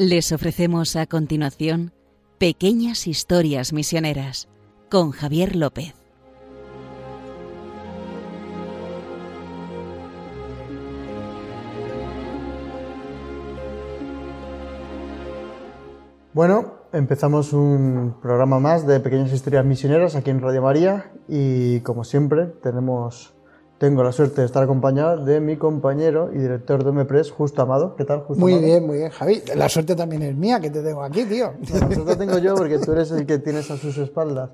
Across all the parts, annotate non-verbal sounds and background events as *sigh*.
Les ofrecemos a continuación Pequeñas Historias Misioneras con Javier López. Bueno, empezamos un programa más de Pequeñas Historias Misioneras aquí en Radio María y como siempre tenemos tengo la suerte de estar acompañado de mi compañero y director de MEPRES, Justo Amado. ¿Qué tal, Justo Muy Amado? bien, muy bien, Javi. La suerte también es mía que te tengo aquí, tío. *laughs* La suerte tengo yo porque tú eres el que tienes a sus espaldas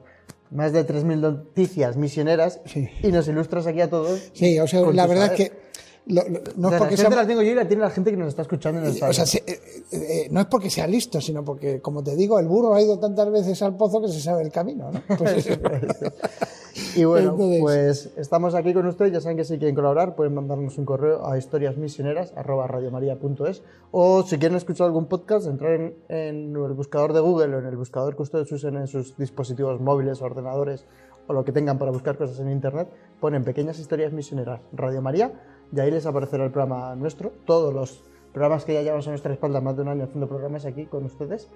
más de 3.000 noticias misioneras Sí. y nos ilustras aquí a todos. Sí, o sea, la verdad saber. es que lo- lo- no O es sea, porque la sea, la tengo yo y la tiene la gente que nos está escuchando en el o sea, se- eh, eh, no es porque sea listo, sino porque, como te digo, el burro ha ido tantas veces al pozo que se sabe el camino, ¿no? *laughs* Pues eso. Y bueno, Entonces- pues estamos aquí con ustedes. Ya saben que si quieren colaborar pueden mandarnos un correo a historiasmisioneras.radiomaria.es o si quieren escuchar algún podcast, entrar en, en el buscador de Google o en el buscador que ustedes usen en sus dispositivos móviles, ordenadores o lo que tengan para buscar cosas en Internet, ponen Pequeñas Historias Misioneras Radio María y ahí les aparecerá el programa nuestro. Todos los programas que ya llevamos a nuestra espalda más de un año haciendo programas aquí con ustedes.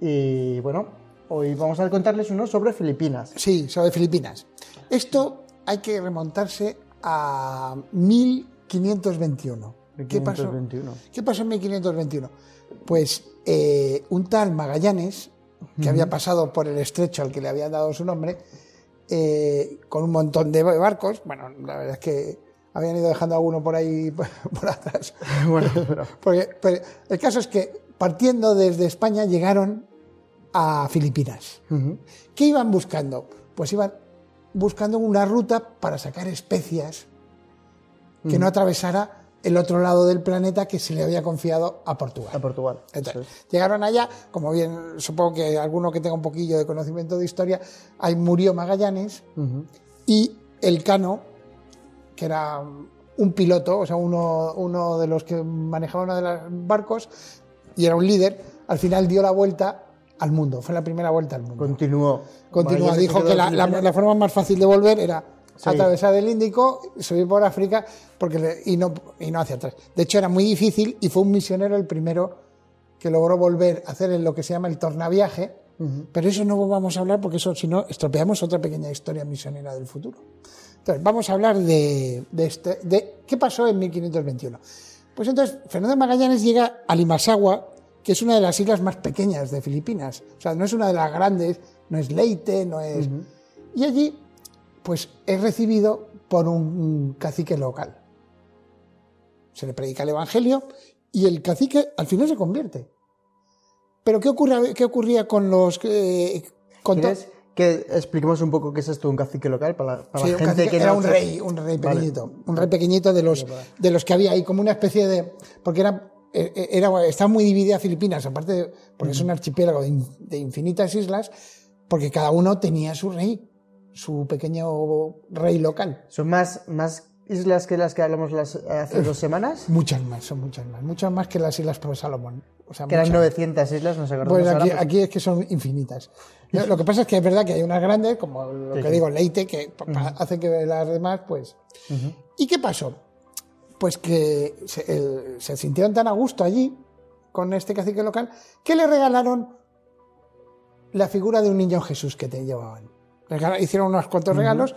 Y bueno, hoy vamos a contarles uno sobre Filipinas. Sí, sobre Filipinas. Esto hay que remontarse a 1521. ¿Qué pasó? 1521. ¿Qué pasó en 1521? Pues eh, un tal Magallanes, que había pasado por el estrecho al que le habían dado su nombre, eh, con un montón de barcos, bueno, la verdad es que habían ido dejando alguno por ahí *laughs* por, por atrás. Bueno, pero- *laughs* Porque, pero el caso es que partiendo desde España llegaron a Filipinas. ¿Qué iban buscando? Pues iban buscando una ruta para sacar especias que no atravesara el otro lado del planeta que se le había confiado a Portugal. a Portugal. Entonces, llegaron allá, como bien supongo que alguno que tenga un poquillo de conocimiento de historia, ahí murió Magallanes y el Cano, que era un piloto, o sea, uno, uno de los que manejaba uno de los barcos y era un líder, al final dio la vuelta al mundo, fue la primera vuelta al mundo. Continuó. Continúa, Magallanes dijo que la, la- la forma más fácil de volver era Sí. atravesar el Índico, subir por África porque le- y, no, y no hacia atrás. De hecho, era muy difícil y fue un misionero el primero que logró volver a hacer lo que se llama el tornaviaje, pero eso no vamos a hablar porque eso, si no, estropeamos otra pequeña historia misionera del futuro. Entonces, vamos a hablar de, de este, de qué pasó en 1521. Pues entonces, Fernando Magallanes llega a Limasagua, que es una de las islas más pequeñas de Filipinas. O sea, no es una de las grandes, no es Leyte, no es... Y allí, pues es recibido por un cacique local. Se le predica el Evangelio y el cacique al final se convierte. Pero ¿qué, ocurre, qué ocurría con los... eh, con to- ¿Quieres que expliquemos un poco qué es esto, un cacique local? Para, para Sí, la un gente cacique- que era no un rey, un rey Vale. pequeñito, un rey pequeñito de los, de los que había ahí, como una especie de, porque era, era está muy dividida Filipinas, aparte, de- porque es un archipiélago de, in- de infinitas islas, porque cada uno tenía su rey, su pequeño rey local. ¿Son más, más islas que las que hablamos las, hace dos semanas? Muchas más, son muchas más, muchas más que las islas por Salomón. O sea, Que eran muchas. 900 islas, nos acordamos Pues ahora, aquí, pues- aquí es que son infinitas. Lo que pasa es que es verdad que hay unas grandes, como lo Sí, que sí. digo, Leite, que pa- pa- hace que las demás, pues. ¿Y qué pasó? Pues que se, el- se sintieron tan a gusto allí con este cacique local que le regalaron la figura de un niño Jesús que te llevaban. Hicieron unos cuantos regalos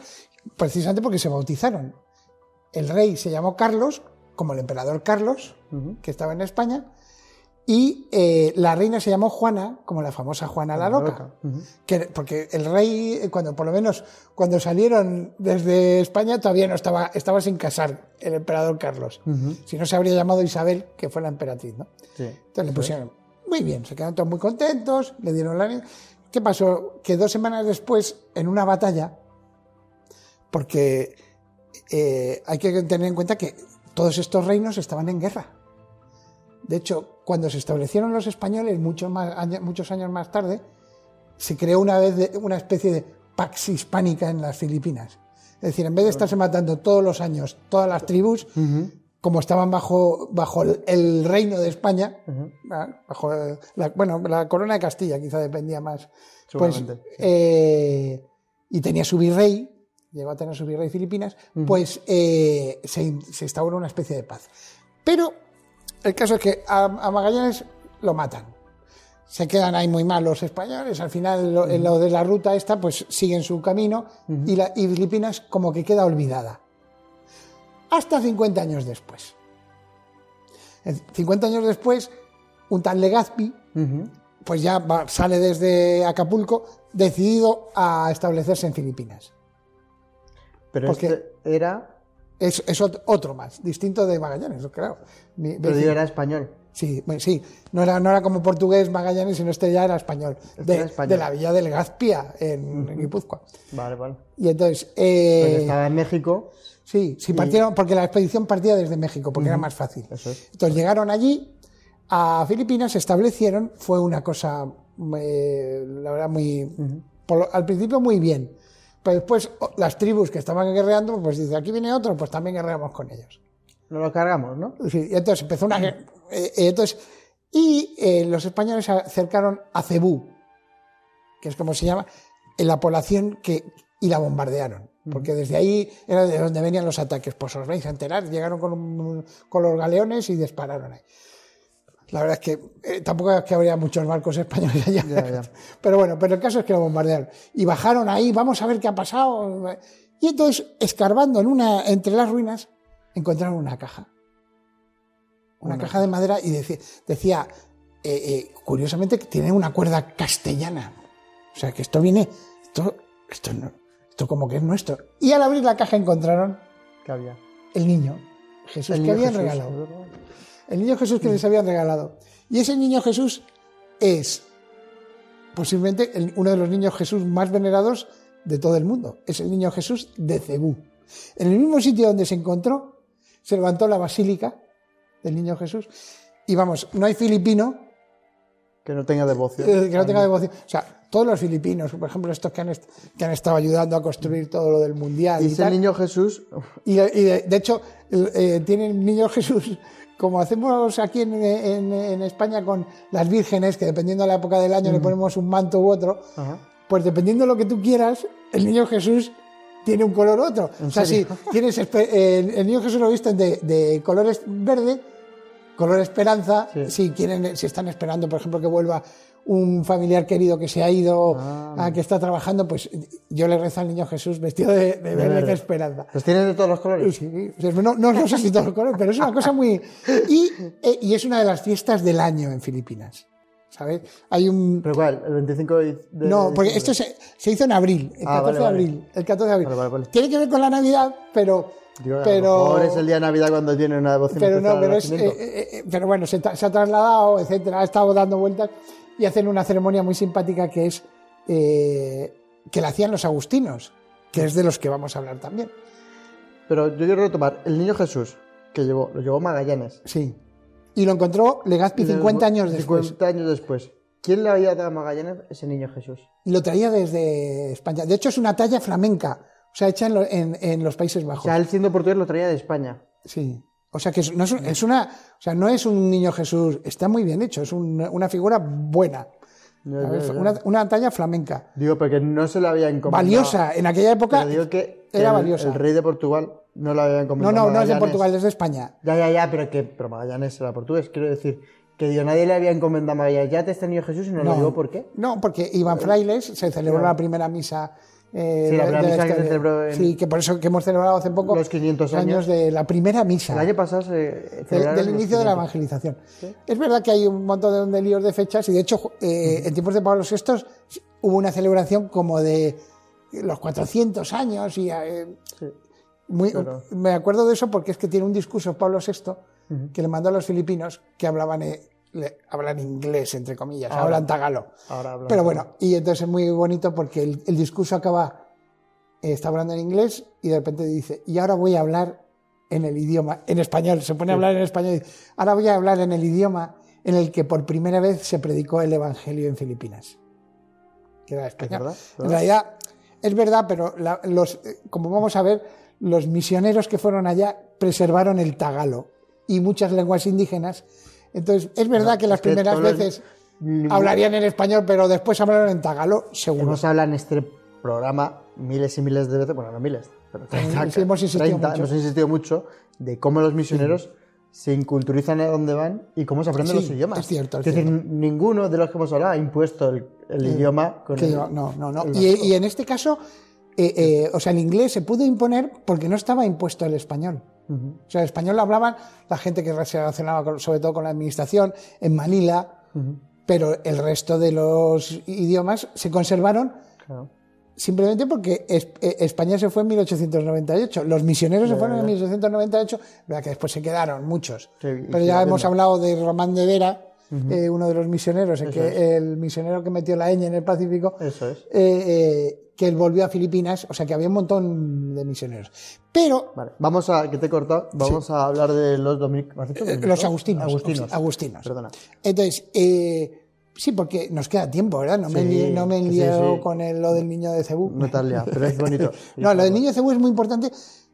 precisamente porque se bautizaron. El rey se llamó Carlos, como el emperador Carlos, que estaba en España, y eh, la reina se llamó Juana, como la famosa Juana la Loca. Que- porque el rey, cuando por lo menos cuando salieron desde España, todavía no estaba, estaba sin casar el emperador Carlos. Si no se habría llamado Isabel, que fue la emperatriz, ¿no? Sí. Entonces le pusieron, muy bien, se quedaron todos muy contentos, le dieron la... ¿Qué pasó? Que dos semanas después, en una batalla, porque eh, hay que tener en cuenta que todos estos reinos estaban en guerra. De hecho, cuando se establecieron los españoles, muchos, más, año- muchos años más tarde, se creó una, vez de- una especie de pax hispánica en las Filipinas. Es decir, en vez de estarse matando todos los años todas las tribus, como estaban bajo, bajo el, reino de España, ¿ah? bajo la, bueno, la corona de Castilla quizá dependía más, pues, sí. eh, y tenía su virrey, llegó a tener su virrey Filipinas, pues eh, se, se instauró una especie de paz. Pero el caso es que a, a Magallanes lo matan. Se quedan ahí muy mal los españoles, al final lo, en lo de la ruta esta pues siguen su camino y, la, y Filipinas como que queda olvidada. Hasta 50 años después. En 50 años después, un tal Legazpi, pues ya va- sale desde Acapulco decidido a establecerse en Filipinas. Pero Porque- este era. Es, es ot- otro más, distinto de Magallanes, claro. Mi- Pero yo era español. Sí, bueno, sí, no era, no era como portugués Magallanes, sino este ya era español, Este de, era español. de la villa del Gazpia, en, en Guipúzcoa. Vale, vale. Y entonces, eh, Porque estaba en México. sí, sí partieron, porque la expedición partía desde México, porque era más fácil. Eso es. Entonces llegaron allí, a Filipinas, se establecieron, fue una cosa, eh, la verdad, muy, por al principio muy bien. Pero después las tribus que estaban guerreando, pues dice, aquí viene otro, pues también guerreamos con ellos. No lo cargamos, ¿no? Sí, y entonces empezó una guerra. eh, eh, entonces, y eh, los españoles se acercaron a Cebú, que es como se llama, en la población que, y la bombardearon. Porque desde ahí era de donde venían los ataques. Pues os vais a enterar, llegaron con, un- con los galeones y dispararon ahí. La verdad es que eh, tampoco es que habría muchos barcos españoles allá. Ya, ya. *laughs* Pero bueno, pero el caso es que lo bombardearon. Y bajaron ahí, vamos a ver qué ha pasado. Y entonces, escarbando en una, entre las ruinas, encontraron una caja. Una, caja de madera y decía, decía eh, eh, curiosamente, que tiene una cuerda castellana. O sea, que esto viene, esto, esto, no- esto como que es nuestro. Y al abrir la caja encontraron había. el niño, Jesús, El que habían Jesús, regalado. El niño Jesús que les habían regalado. Y ese niño Jesús es posiblemente uno de los niños Jesús más venerados de todo el mundo. Es el niño Jesús de Cebú. En el mismo sitio donde se encontró, se levantó la basílica del niño Jesús. Y vamos, no hay filipino Que no tenga devoción. eh, que no tenga devoción. O sea, todos los filipinos, por ejemplo, estos que han, que han estado ayudando a construir todo lo del mundial. Y Y, ese tal, niño Jesús. y, y de, de hecho, eh, tienen niño Jesús, como hacemos aquí en, en- en España con las vírgenes, que dependiendo de la época del año le ponemos un manto u otro, pues dependiendo de lo que tú quieras, el niño Jesús tiene un color u otro. O sea, si tienes el, el niño Jesús lo visten de, de colores verde, color esperanza, Sí. si quieren, si están esperando, por ejemplo, que vuelva un familiar querido que se ha ido, Ah. a que está trabajando, pues yo le rezo al niño Jesús vestido de, de verde, verde. que esperanza. ¿Los tienes de todos los colores? Sí, no, no lo sé si todos los colores, pero es una cosa muy... *laughs* Y, eh, y es una de las fiestas del año en Filipinas, ¿sabes? Hay un... ¿Pero cuál? ¿El 25 de, No, porque esto se, se hizo en abril, el 14 Ah, vale, de vale. abril. El 14 de abril. Vale. Tiene que ver con la Navidad, pero... Digo, a lo mejor es el día de Navidad cuando tiene una devoción pero no, pero, es, eh, eh, eh, pero bueno, se, ha trasladado, etcétera, ha estado dando vueltas y hacen una ceremonia muy simpática que es eh, que la hacían los agustinos, que es de los que vamos a hablar también. Pero yo quiero retomar. El niño Jesús, que llevó, lo llevó Magallanes. Sí. Y lo encontró Legazpi 50 años después. 50 años después. ¿Quién le había dado a Magallanes ese niño Jesús? Y lo traía desde España. De hecho, es una talla flamenca, o sea, hecha en, lo- en- en los Países O Bajos. sea, él siendo portugués lo traía de España. Sí. O sea, que es, no es, un- es una, o sea, no es un niño Jesús, está muy bien hecho, es un- una figura buena. Una, una talla flamenca. Digo, porque no se le había encomendado. Valiosa. En aquella época Pero digo que era el, valiosa. el rey de Portugal no lo había no, encomendado. no, a no es de. Portugal, es de España. Ya, ya, ya, pero que pero Magallanes era portugués. Quiero decir que digo, nadie le había encomendado a Magallanes. Ya te este niño Jesús y no, lo digo por qué. No, porque iban frailes, se celebró la primera misa. eh, Sí, la primera misa que se historia. celebró en- Sí, que por eso que hemos celebrado hace poco Los 500 años. de la primera misa. El año pasado se del, inicio de la 500. evangelización. Es verdad que hay un montón de líos de fechas y de hecho eh, en tiempos de Pablo VI hubo una celebración como de los 400 años y eh, Sí. muy- Pero- me acuerdo de eso porque es que tiene un discurso Pablo VI que le mandó a los filipinos que hablaban eh, le- hablan inglés entre comillas, Ahora. hablan tagalo. Ahora hablan Pero bueno, y entonces es muy bonito porque el, el discurso acaba eh, está hablando en inglés y de repente dice, y ahora voy a hablar en el idioma, en español, se pone a hablar en español, y dice, ahora voy a hablar en el idioma en el que por primera vez se predicó el Evangelio en Filipinas. Que era español. verdad, En realidad, es verdad, pero la- los, eh, como vamos a ver, los misioneros que fueron allá preservaron el tagalo y muchas lenguas indígenas. Entonces, es verdad que las primeras los- veces hablarían en español, pero después hablaron en tagalo, seguro. Hemos hablado en este programa miles y miles de veces, bueno, no miles, pero 30, sí, hemos insistido 30, mucho. hemos insistido mucho de cómo los misioneros se inculturizan a dónde van y cómo se aprenden Sí, los idiomas. es cierto, es decir, cierto. ninguno de los que hemos hablado ha impuesto el, el idioma con el, no, no, no. el Y, en este caso, eh, eh, o sea, el inglés se pudo imponer porque no estaba impuesto el español. O sea, el español lo hablaban la gente que se relacionaba con- sobre todo con la administración en Manila, pero el resto de los idiomas se conservaron Claro. Simplemente porque eh, España se fue en 1898. Los misioneros se fueron en 1898, verdad que después se quedaron muchos. Sí, Pero ya hemos hablado de Román de Vera, eh, uno de los misioneros, el, que, el misionero que metió la ñ en el Pacífico, Eso es. eh, eh, que él volvió a Filipinas, o sea que había un montón de misioneros. Pero Vale, vamos a, que te he cortado, vamos a hablar de los dominicos. ¿has dicho eh, dominicos? los agustinos, Agustinos. agustinos. Perdona. Entonces, eh, sí, porque nos queda tiempo, ¿verdad? No me, Sí, li- no me he sí, liado sí. con el- lo del niño de Cebú. No te liado, pero es bonito. *laughs* No, lo del niño de Cebú es muy importante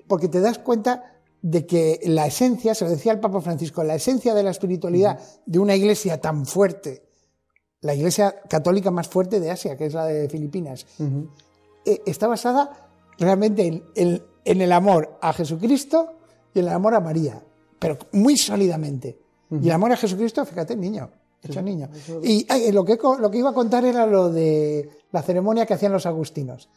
porque te das cuenta de que la esencia, se lo decía el Papa Francisco, la esencia de la espiritualidad de una iglesia tan fuerte, la iglesia católica más fuerte de Asia, que es la de Filipinas, eh, está basada realmente en, en- en el amor a Jesucristo y en el amor a María, pero muy sólidamente. Y el amor a Jesucristo, fíjate, niño, hecho niño. Y ay, lo, que, lo que iba a contar era lo de la ceremonia que hacían los agustinos.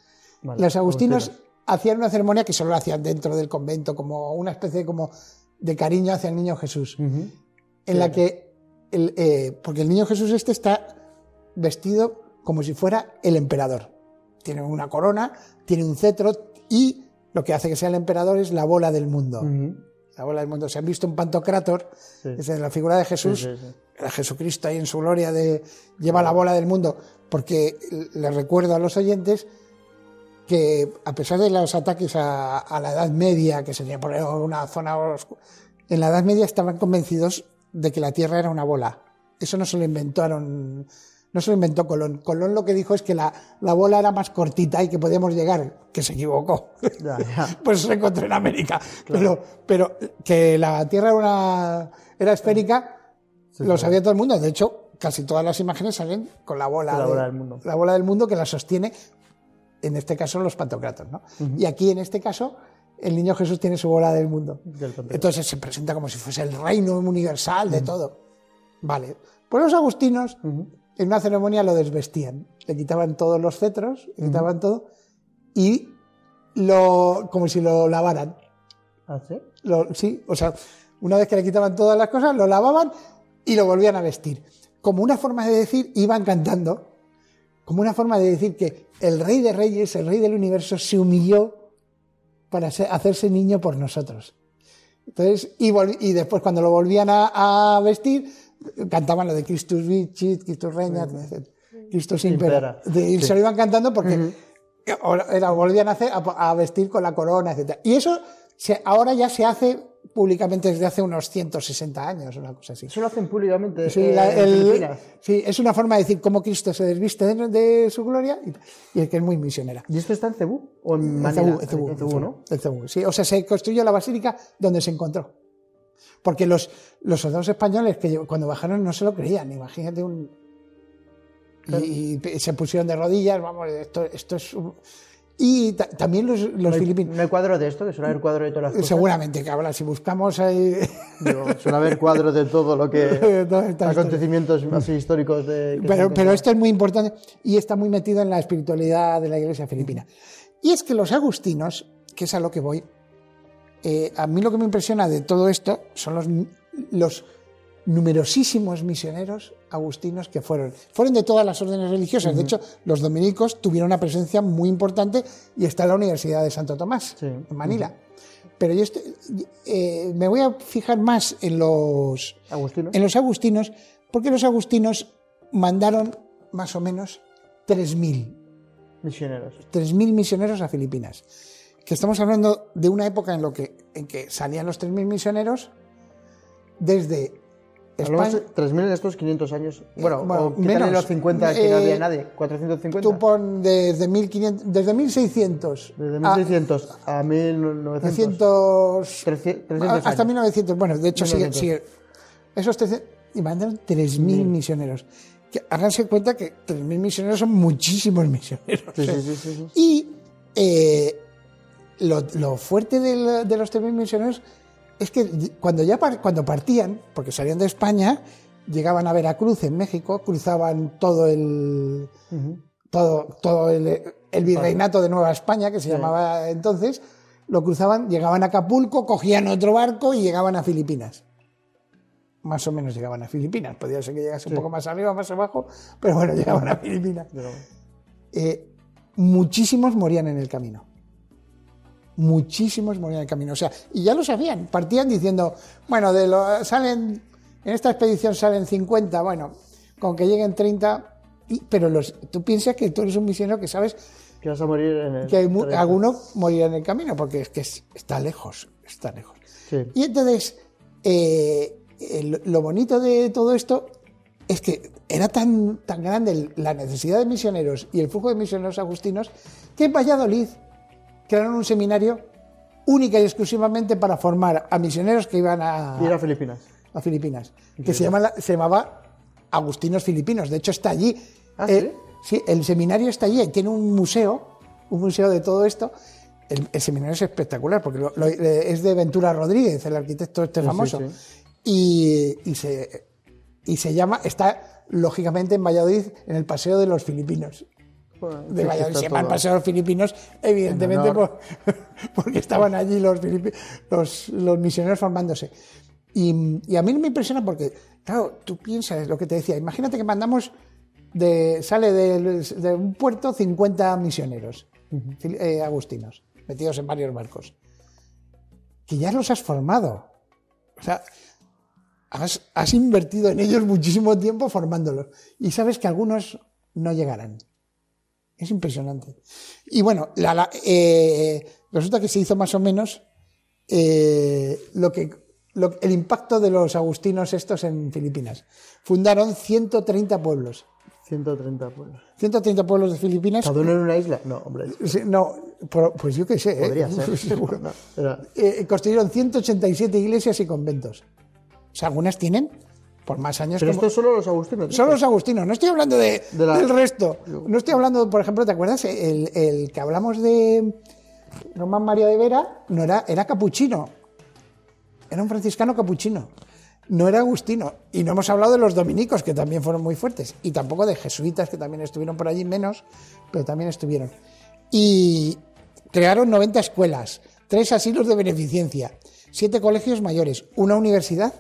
Vale, los agustinos hacían una ceremonia que solo hacían dentro del convento, como una especie como de cariño hacia el niño Jesús, en la que, el, eh, porque el niño Jesús este está vestido como si fuera el emperador. Tiene una corona, tiene un cetro y lo que hace que sea el emperador es la bola del mundo. La bola del mundo. Se han visto un pantocrátor, Sí. es la figura de Jesús, Sí, sí, era Jesucristo ahí en su gloria de lleva la bola del mundo, porque les recuerdo a los oyentes que a pesar de los ataques a, a la Edad Media, que sería por una zona oscu- en la Edad Media estaban convencidos de que la Tierra era una bola. Eso no se lo inventaron, no se lo inventó Colón. Colón lo que dijo es que la, la bola era más cortita y que podíamos llegar, que se equivocó. Ya, ya. *laughs* pues se encontró en América. Pero, pero que la Tierra era, una, era esférica, lo sabía todo el mundo. De hecho, casi todas las imágenes salen con la bola, la de- bola del mundo. la bola del mundo que la sostiene, en este caso, los pantocratos. ¿no? Y aquí, en este caso, el niño Jesús tiene su bola del mundo. Del. Entonces se presenta como si fuese el reino universal de todo. Vale. Pues los agustinos, en una ceremonia lo desvestían. Le quitaban todos los cetros, le quitaban todo, y lo, como si lo lavaran. ¿Ah, sí? Lo- sí, o sea, una vez que le quitaban todas las cosas, lo lavaban y lo volvían a vestir. Como una forma de decir, iban cantando, como una forma de decir que el rey de reyes, el rey del universo, se humilló para hacerse niño por nosotros. Entonces, y, y después cuando lo volvían a, a vestir, cantaban lo de Christus Vicit, Christus Regnat, etc. Christus Impera. De- y se lo iban cantando porque ahora- era, volvían a, hacer, a, a vestir con la corona, etc. Y eso se- ahora ya se hace públicamente desde hace unos 160 años, una cosa así. Eso lo hacen públicamente Sí, eh, la- el- sí, es una forma de decir cómo Cristo se desviste de, de su gloria y, y que es muy misionera. ¿Y esto está en Cebú? ¿O en En? Cebú, en Cebú, En en Cebú, Cebú, ¿no? en Cebú, sí. O sea, se construyó la basílica donde se encontró. Porque los, los soldados españoles que cuando bajaron no se lo creían. Imagínate un. Y, y se pusieron de rodillas, vamos, esto, esto es. un- Y ta- también los, los ¿No filipinos. no hay cuadro de esto? Que suele haber cuadro de todas las cosas. Seguramente que habrá, si buscamos ahí. *laughs* Digo, suele haber cuadros de todo lo que... *laughs* Acontecimientos así históricos de... pero, pero esto es muy importante y está muy metido en la espiritualidad de la iglesia filipina. Y es que los agustinos, que es a lo que voy, eh, a mí lo que me impresiona de todo esto son los, los numerosísimos misioneros agustinos que fueron. Fueron de todas las órdenes religiosas. De hecho, los dominicos tuvieron una presencia muy importante y está en la Universidad de Santo Tomás, Sí. en Manila. Pero yo estoy- eh, me voy a fijar más en los, Agustino. en los agustinos, porque los agustinos mandaron más o menos 3.000, Misioneros. 3.000 misioneros a Filipinas. Que estamos hablando de una época en, lo que, en que salían los 3.000 misioneros desde España. de 3.000 en estos 500 años. Bueno, bueno, o menos. los 50 que no había Eh, nadie. 450. Tú pon desde, 1500, desde 1600 Desde a 1600 a, 1900. 300, 300 hasta años. 1900. Bueno, de hecho, sigue, 1900. sigue. Esos 300, y mandaron 3.000 misioneros. Que háganse cuenta que 3.000 misioneros son muchísimos misioneros. Sí, ¿eh? sí, sí, sí. Y eh, lo, lo fuerte del- de, los 3.000 misioneros es que cuando ya cuando partían, porque salían de España, llegaban a Veracruz en México, cruzaban todo el todo, todo el, virreinato de Nueva España, que se llamaba entonces, lo cruzaban, llegaban a Acapulco, cogían otro barco y llegaban a Filipinas. Más o menos llegaban a Filipinas. Podría ser que llegase un poco más arriba, más abajo, pero bueno, *laughs* llegaban a Filipinas. Eh, muchísimos morían en el camino. Muchísimos morían en el camino. O sea, y ya lo sabían. Partían diciendo, bueno, de lo, salen, en esta expedición salen 50, bueno, con que lleguen 30, pero los, tú piensas que tú eres un misionero que sabes que vas a morir en el que alguno morirá en el camino porque es que está lejos, está lejos. Y entonces, eh, lo bonito de todo esto es que era tan, tan grande la necesidad de misioneros y el flujo de misioneros agustinos que en Valladolid crearon un seminario única y exclusivamente para formar a misioneros que iban a... Ir a Filipinas. A Filipinas. Que se, llama, se llamaba Agustinos Filipinos. De hecho, está allí ¿Ah, eh, sí? el seminario está allí, tiene un museo, un museo de todo esto. El, seminario es espectacular porque eh, es de Ventura Rodríguez, el arquitecto este famoso. Y, se, y se llama, está lógicamente en Valladolid, en el Paseo de los Filipinos. De Valladolid se llama el Paseo de los Filipinos, evidentemente *laughs* porque estaban allí los, los, los misioneros formándose. Y, y, a mí me impresiona porque, claro, tú piensas lo que te decía, imagínate que mandamos sale de, un puerto 50 misioneros eh, agustinos, metidos en varios barcos, que ya los has formado. O sea, has, invertido en ellos muchísimo tiempo formándolos y sabes que algunos no llegarán. Es impresionante. Y bueno, eh, resulta que se hizo más o menos eh, lo que, el impacto de los agustinos estos en Filipinas. Fundaron 130 pueblos 130 pueblos. 130 pueblos de Filipinas. ¿Cada uno en una isla? No, hombre. no, pues yo qué sé. ¿eh? Podría ser. *laughs* Seguro. Eh, construyeron 187 iglesias y conventos. O sea, algunas tienen por más años. Pero esto es solo los agustinos. Solo los agustinos. No estoy hablando de, del resto. No estoy hablando, por ejemplo, ¿te acuerdas? El, el que hablamos de Román María de Vera no era, era capuchino. Era un franciscano capuchino no era agustino. Y no hemos hablado de los dominicos, que también fueron muy fuertes, y tampoco de jesuitas, que también estuvieron por allí, menos, pero también estuvieron. Y crearon 90 escuelas, tres asilos de beneficencia, siete colegios mayores, una universidad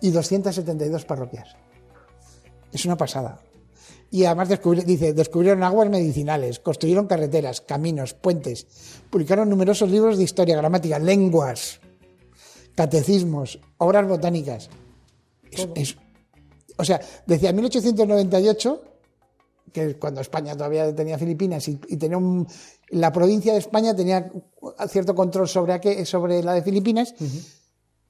y 272 parroquias. Es una pasada. Y además dice, descubrieron aguas medicinales, construyeron carreteras, caminos, puentes, publicaron numerosos libros de historia, gramática, lenguas, catecismos, obras botánicas. o sea, decía 1898, que cuando España todavía tenía Filipinas y, tenía la provincia de España tenía cierto control sobre, sobre la de Filipinas,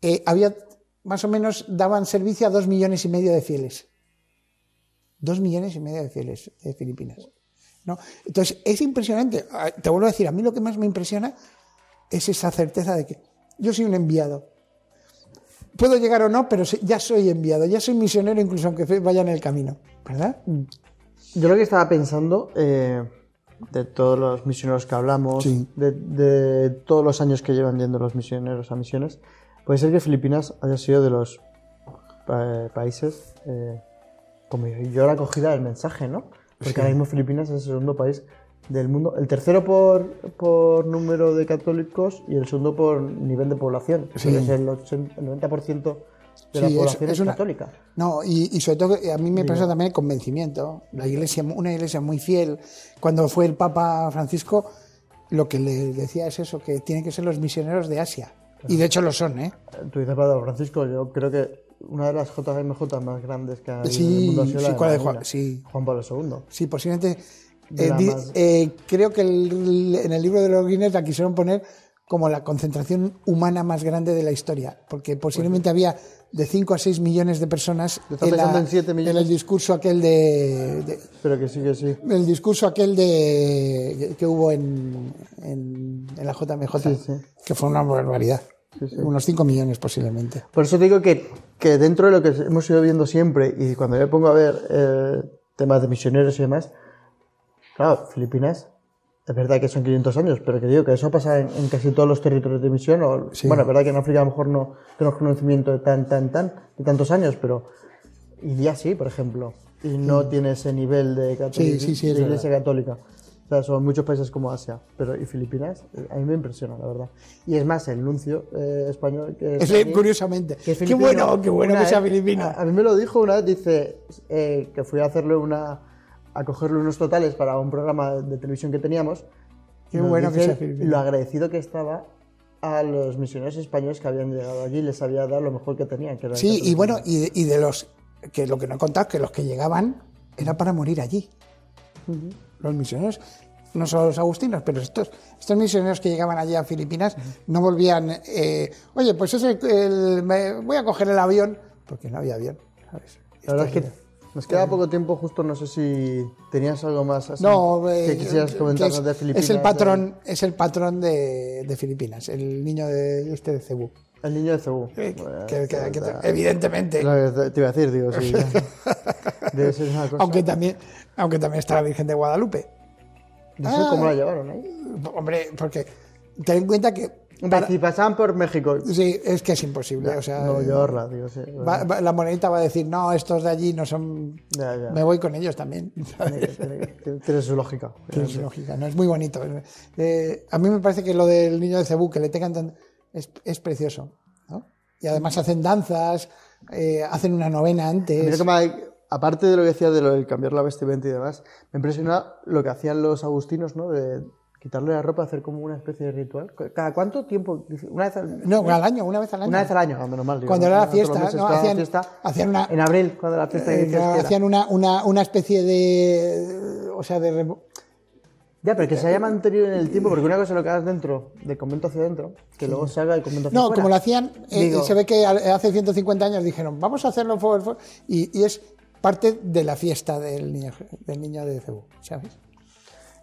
eh, había más o menos daban servicio a dos millones y medio de fieles. Dos millones y medio de fieles de Filipinas. ¿no? Entonces, es impresionante. Ah, te vuelvo a decir, a mí lo que más me impresiona es esa certeza de que yo soy un enviado puedo llegar o no, pero ya soy enviado, ya soy misionero incluso aunque vaya en el camino, ¿verdad? Yo lo que estaba pensando, eh, de todos los misioneros que hablamos, de, todos los años que llevan yendo los misioneros a misiones, puede ser que Filipinas haya sido de los eh, países eh, como yo la acogida del mensaje, ¿no? Porque ahora mismo Filipinas es el segundo país del mundo, el tercero por, por número de católicos y el segundo por nivel de población. Sí. Es el, 90% de la población es, católica. No, y, sobre todo a mí me pasa también el convencimiento. La iglesia, una iglesia muy fiel. Cuando fue el Papa Francisco, lo que le decía es eso, que tienen que ser los misioneros de Asia. Y de hecho lo son, ¿eh? Tú dices Papa Francisco, yo creo que una de las JMJ más grandes que ha sí, en el mundo ha sido la de, Juan, sí. Juan Pablo II. Sí, posiblemente eh, eh, creo que en el libro de los Guinness la quisieron poner como la concentración humana más grande de la historia, porque posiblemente había de 5 a 6 millones de personas en, el discurso aquel de, Pero que sí, que sí. El discurso aquel de que hubo en, en, la JMJ, que fue una barbaridad. Unos 5 millones posiblemente. Por eso digo que, que dentro de lo que hemos ido viendo siempre, y cuando yo pongo a ver eh, temas de misioneros y demás, Claro, Filipinas Es verdad que son 500 años, pero que digo que eso pasa en, en casi todos los territorios de misión. O, Sí. Bueno, es verdad que en África a lo mejor no tenemos conocimiento de tan, tan, tan, de tantos años, pero India sí, por ejemplo. Y no tiene ese nivel de, Sí, sí, sí, de iglesia católica. O sea, son muchos países como Asia. Pero, y Filipinas, eh, a mí me impresiona, la verdad. Y es más, el nuncio eh, español que Es, allí, curiosamente. que es Qué bueno, qué bueno que sea filipino. A, a mí me lo dijo una vez, dice eh, que fui a hacerle una. A cogerle unos totales para un programa de televisión que teníamos. Qué bueno que sea. Lo agradecido que estaba a los misioneros españoles que habían llegado allí les había dado lo mejor que tenían. Que era Sí, y bueno, y de, y de los que lo que no he contado, que los que llegaban era para morir allí. Los misioneros, no solo los agustinos, pero estos, estos misioneros que llegaban allí a Filipinas no volvían, eh, oye, pues es el, me- voy a coger el avión, porque no había avión, ¿sabes? La verdad es que nos queda poco tiempo, justo no sé si tenías algo más así No, eh, que quisieras que comentarnos es, de Filipinas. es el patrón, es el patrón de, de Filipinas, el niño de este de Cebú. El niño de Cebú. Que- Bueno, que- que- que- evidentemente, que te iba a decir, digo, sí. *laughs* Debe ser una cosa. aunque también, aunque también está la Virgen de Guadalupe. No sé cómo la llevaron ahí. Hombre, porque ten en cuenta que para- si pasaban por México, sí, es que es imposible. o sea, no llevarla, digo, sí. va- va- la monedita va a decir, no, estos de allí no son. Ya, ya. Me voy con ellos también. Tiene, tiene- tiene- tiene su lógica. Tiene su lógica, ¿no? Es muy bonito. Eh, a mí me parece que lo del niño de Cebú, que le tengan tan. es, es precioso. ¿no? Y además hacen danzas, eh, hacen una novena antes. me- aparte de lo que decía de lo del cambiar la vestimenta y demás, me impresiona lo que hacían los agustinos, ¿no? De quitarle la ropa, hacer como una especie de ritual. ¿Cada cuánto tiempo? Una vez al, No, al año, una vez al año. una vez al año, cuando normal. digo, Cuando era la fiesta, meses, ¿no? cada Hacían- fiesta. hacían una- En abril, cuando la fiesta Eh, hacían una, una, una especie de. O sea, de. Ya, pero que se haya mantenido en el tiempo, porque una cosa es lo que hagas dentro, del convento hacia adentro, que luego salga del convento hacia No, fuera. como lo hacían, eh, Digo- se ve que hace 150 años dijeron, vamos a hacerlo y, y es parte de la fiesta del niño, del niño de Cebú, ¿sabes?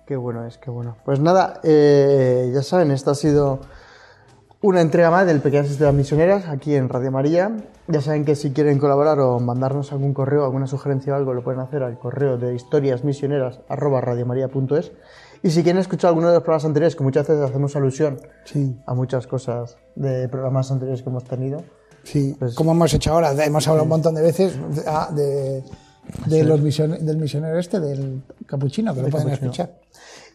Qué bueno es, qué bueno. Pues nada, eh, ya saben, esta ha sido una entrega más del Pequeñas Historias Misioneras aquí en Radio María. Ya saben que si quieren colaborar o mandarnos algún correo, alguna sugerencia o algo, lo pueden hacer al correo de historiasmisioneras.radiomaria.es. Y si quieren escuchar alguno de los programas anteriores, que muchas veces hacemos alusión Sí, a muchas cosas de programas anteriores que hemos tenido, sí. Pues- Como hemos hecho ahora, hemos hablado un montón de veces de, ah, de- de los mision- del misionero este, del capuchino, que lo pueden capuchino. escuchar.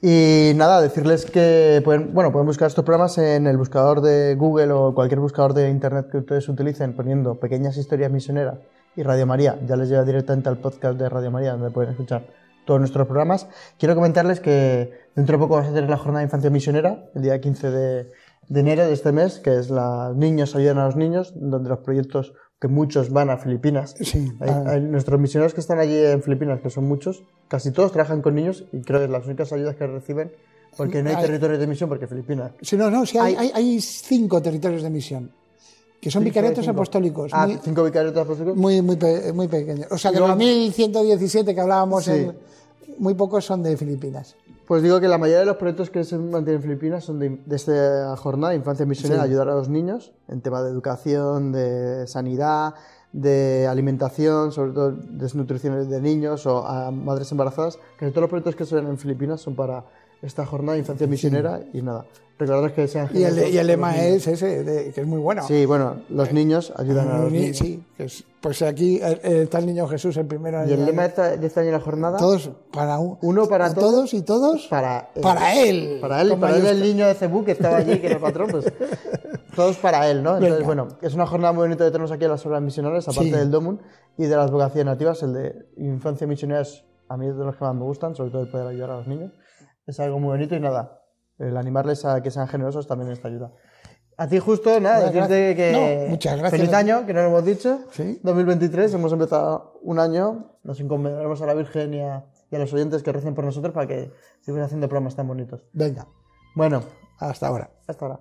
Y nada, decirles que pueden, bueno, pueden buscar estos programas en el buscador de Google o cualquier buscador de internet que ustedes utilicen poniendo pequeñas historias misioneras y Radio María. Ya les lleva directamente al podcast de Radio María donde pueden escuchar todos nuestros programas. Quiero comentarles que dentro de poco vamos a tener la jornada de infancia misionera, el día 15 de, de enero de este mes, que es la Niños ayudan a los niños, donde los proyectos que muchos van a Filipinas. Sí, Hay- ah. hay nuestros misioneros que están allí en Filipinas, que son muchos, casi todos trabajan con niños y creo que es las únicas ayudas que reciben, porque no hay Hay- territorios de misión, porque Filipinas. Sí, no, no, sí, hay, cinco territorios de misión, que son de vicariatos apostólicos, Ah, muy, cinco vicariatos apostólicos. muy, muy, pe- muy pequeños. O sea, Yo- los 1117 que hablábamos, Sí. en- muy pocos son de Filipinas. Pues digo que la mayoría de los proyectos que se mantienen en Filipinas son de, de esta jornada, infancia misionera, Sí. ayudar a los niños en tema de educación, de sanidad, de alimentación, sobre todo desnutrición de niños o a madres embarazadas. Casi todos los proyectos que se ven en Filipinas son para esta jornada de infancia misionera y nada. Recordaros que sean Y el, y el lema es ese, de- que es muy bueno. Sí, bueno, los niños ayudan a los niños. Sí, que es- pues aquí eh, eh, está el niño Jesús, el primero. Y el lema de esta, de este año de la jornada, Todos para un- Uno para todos, todos, y todos para él. para él. Para él, para él el niño de Cebú que estaba allí, que era patrón, pues *laughs* todos para él, ¿no? Entonces, Venga. bueno, es una jornada muy bonita de tenernos aquí en las obras misionales, aparte Sí. del Domun y de las vocaciones nativas, el de infancia misionera es a mí es de los que más me gustan, sobre todo el poder ayudar a los niños. Es algo muy bonito y nada, el animarles a que sean generosos también esta ayuda. A ti justo, nada, Muchas decirte que. No, muchas gracias. feliz año, que no lo hemos dicho. Sí. 2023, hemos empezado un año, nos encomendamos a la Virgen y a, y a los oyentes que recen por nosotros para que sigamos haciendo programas tan bonitos. Venga, Bueno, hasta ahora. hasta ahora.